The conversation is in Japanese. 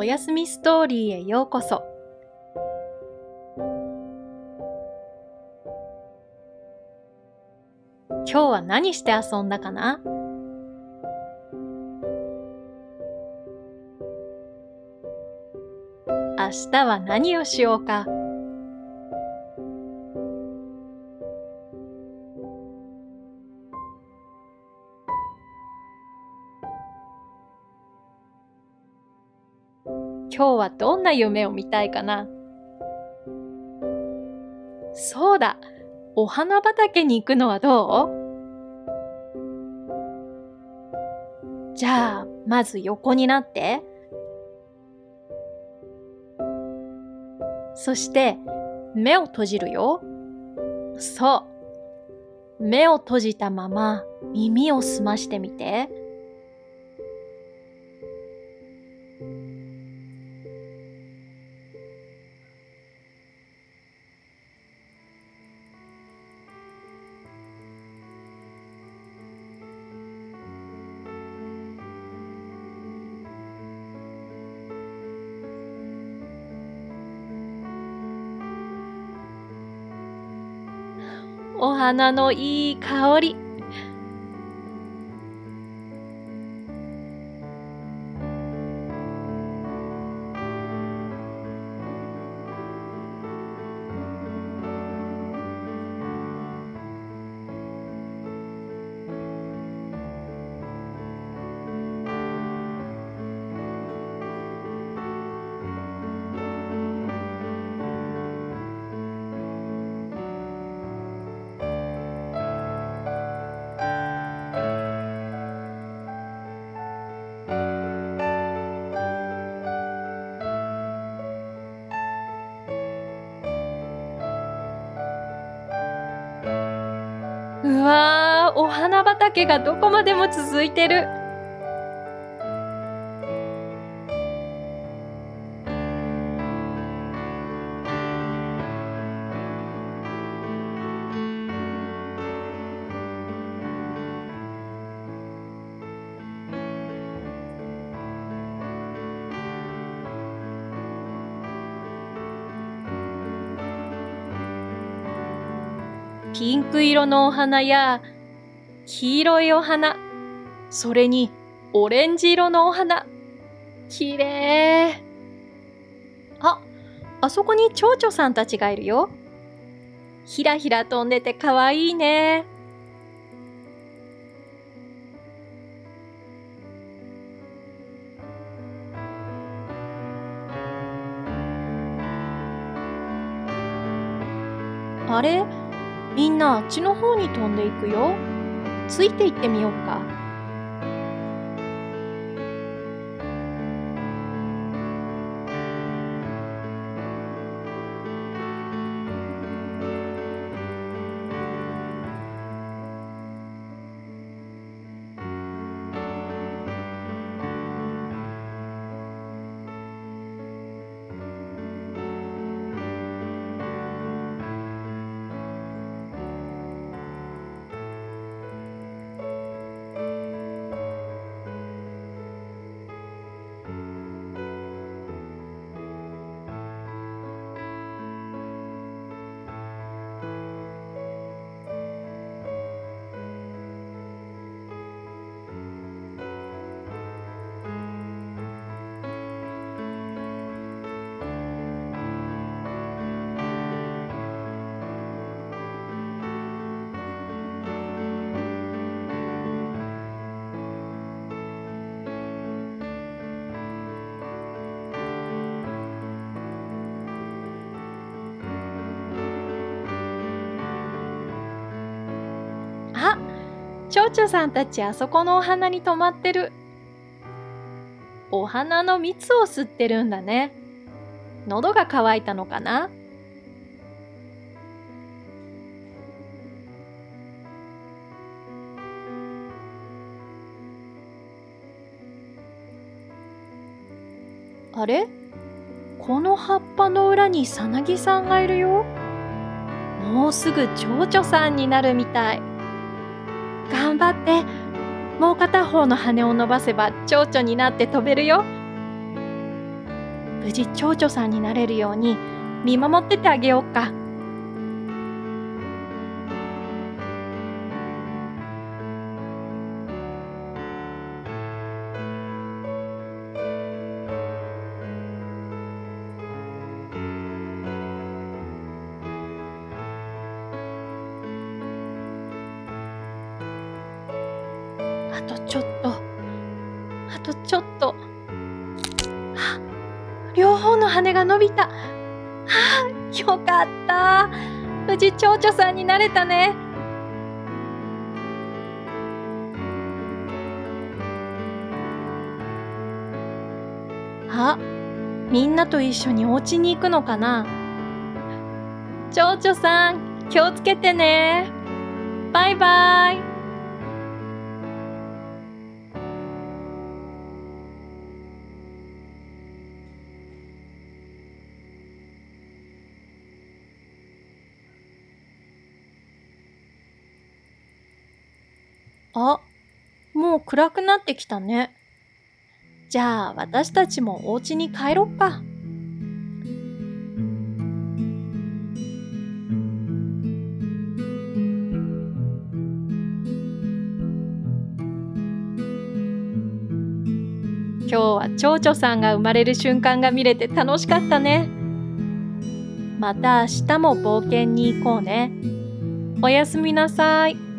おやすみストーリーへようこそ。今日は何して遊んだかな？明日は何をしようか？今日はどんな夢を見たいかな？そうだお花畑に行くのはどう？じゃあ、まず横になって。そして、目を閉じるよ。そう。目を閉じたまま耳を澄ましてみて。花のいい香り。花畑がどこまでも続いてる。ピンク色のお花や黄色いお花、それにオレンジ色のお花。きれい。あ、あそこに蝶々さんたちがいるよ。ひらひら飛んでてかわいいね。あれ？みんなあっちの方に飛んでいくよ。ついていってみようか。蝶々さんたちあそこのお花に止まってる。お花の蜜を吸ってるんだね。喉が渇いたのかなあれ？この葉っぱの裏にさなぎさんがいるよ。もうすぐ蝶々さんになるみたい。頑張って。もう片方の羽を伸ばせば蝶々になって飛べるよ。無事蝶々さんになれるように見守っててあげようか。あとちょっと。あとちょっと。あ、両方の羽が伸びた。あ、よかった。無事蝶々さんになれたね。あ、みんなと一緒にお家に行くのかな蝶々さん、気をつけてね。バイバイ。もう暗くなってきたね。じゃあ私たちもお家に帰ろっか。今日は蝶々さんが生まれる瞬間が見れて楽しかったね。また明日も冒険に行こうね。おやすみなさい。